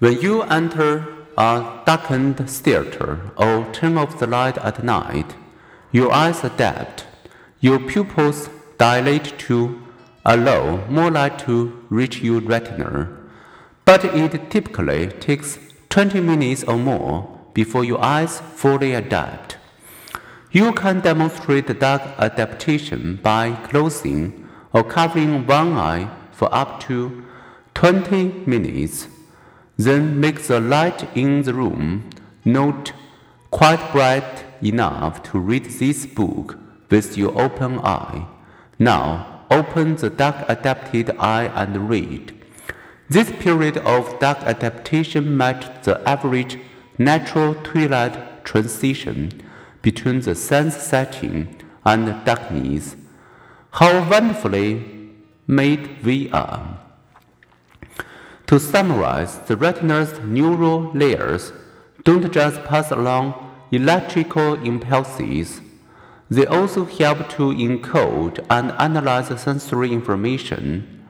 When you enter a darkened theater or turn off the light at night, your eyes adapt. Your pupils dilate to allow more light to reach your retina. But it typically takes 20 minutes or more before your eyes fully adapt. You can demonstrate dark adaptation by closing or covering one eye for up to 20 minutes. Then make the light in the room not quite bright enough to read this book with your open eye. Now open the dark adapted eye and read. This period of dark adaptation matched the average natural twilight transition between the sun's setting and darkness. How wonderfully made we are! To summarize, the retina's neural layers don't just pass along electrical impulses, they also help to encode and analyze sensory information.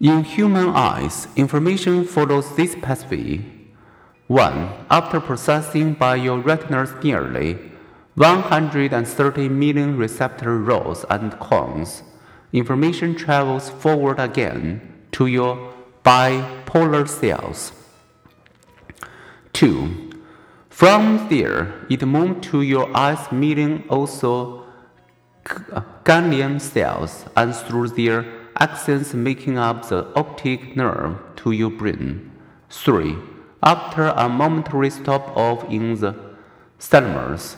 In human eyes, information follows this pathway 1. After processing by your retina's nearly 130 million receptor rods and cones, information travels forward again to your bipolar cells. 2. From there, it moves to your eyes meeting also uh, ganglion cells and through their axons making up the optic nerve to your brain. 3 after a momentary stop off in the thalamus,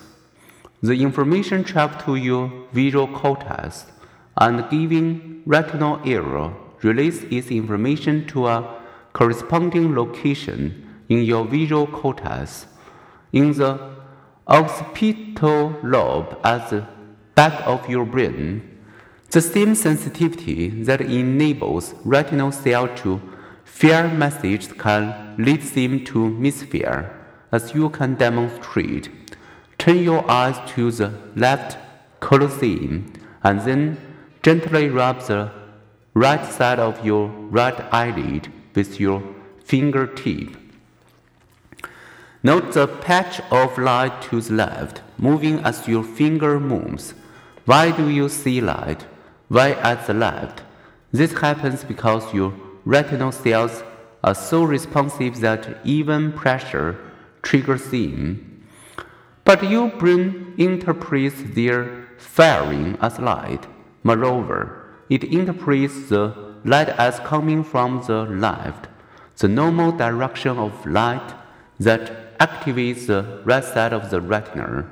the information travels to your visual cortex and giving retinal area release its information to a corresponding location in your visual cortex in the occipital lobe at the back of your brain. The same sensitivity that enables retinal cell to Fear message can lead them to misfire, as you can demonstrate. Turn your eyes to the left colosseum and then gently rub the right side of your right eyelid with your fingertip. Note the patch of light to the left, moving as your finger moves. Why do you see light? Why at the left? This happens because your retinal cells are so responsive that even pressure triggers them. But your brain interprets their firing as light. Moreover, it interprets the light as coming from the left, the normal direction of light that activates the right side of the retina.